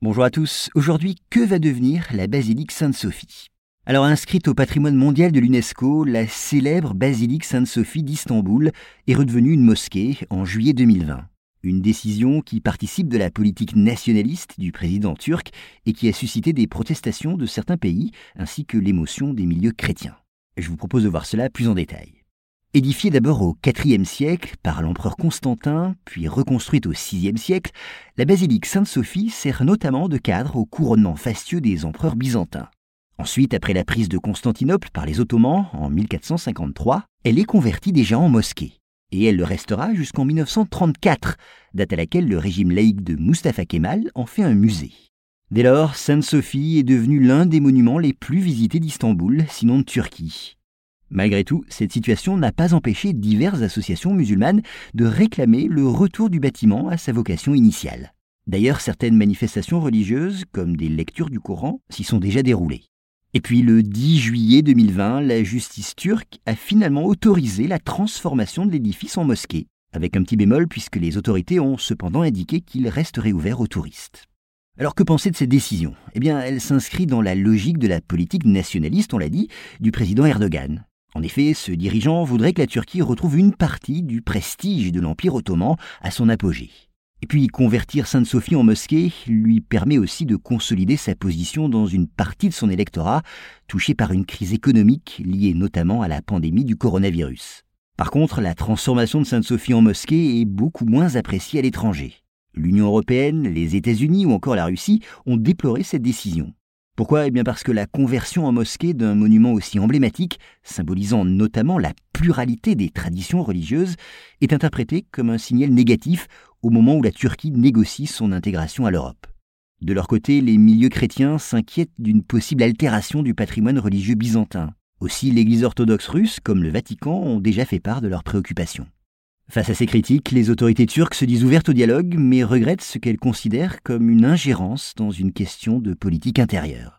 Bonjour à tous. Aujourd'hui, que va devenir la basilique Sainte-Sophie? Alors, inscrite au patrimoine mondial de l'UNESCO, la célèbre basilique Sainte-Sophie d'Istanbul est redevenue une mosquée en juillet 2020. Une décision qui participe de la politique nationaliste du président turc et qui a suscité des protestations de certains pays ainsi que l'émotion des milieux chrétiens. Je vous propose de voir cela plus en détail. Édifiée d'abord au IVe siècle par l'empereur Constantin, puis reconstruite au VIe siècle, la basilique Sainte-Sophie sert notamment de cadre au couronnement fastueux des empereurs byzantins. Ensuite, après la prise de Constantinople par les Ottomans en 1453, elle est convertie déjà en mosquée. Et elle le restera jusqu'en 1934, date à laquelle le régime laïque de Mustafa Kemal en fait un musée. Dès lors, Sainte-Sophie est devenue l'un des monuments les plus visités d'Istanbul, sinon de Turquie. Malgré tout, cette situation n'a pas empêché diverses associations musulmanes de réclamer le retour du bâtiment à sa vocation initiale. D'ailleurs, certaines manifestations religieuses, comme des lectures du Coran, s'y sont déjà déroulées. Et puis le 10 juillet 2020, la justice turque a finalement autorisé la transformation de l'édifice en mosquée, avec un petit bémol puisque les autorités ont cependant indiqué qu'il resterait ouvert aux touristes. Alors que penser de cette décision Eh bien, elle s'inscrit dans la logique de la politique nationaliste, on l'a dit, du président Erdogan, en effet, ce dirigeant voudrait que la Turquie retrouve une partie du prestige de l'Empire ottoman à son apogée. Et puis convertir Sainte-Sophie en mosquée lui permet aussi de consolider sa position dans une partie de son électorat touché par une crise économique liée notamment à la pandémie du coronavirus. Par contre, la transformation de Sainte-Sophie en mosquée est beaucoup moins appréciée à l'étranger. L'Union européenne, les États-Unis ou encore la Russie ont déploré cette décision. Pourquoi? Eh bien parce que la conversion en mosquée d'un monument aussi emblématique, symbolisant notamment la pluralité des traditions religieuses, est interprétée comme un signal négatif au moment où la Turquie négocie son intégration à l'Europe. De leur côté, les milieux chrétiens s'inquiètent d'une possible altération du patrimoine religieux byzantin. Aussi, l'Église orthodoxe russe, comme le Vatican, ont déjà fait part de leurs préoccupations. Face à ces critiques, les autorités turques se disent ouvertes au dialogue, mais regrettent ce qu'elles considèrent comme une ingérence dans une question de politique intérieure.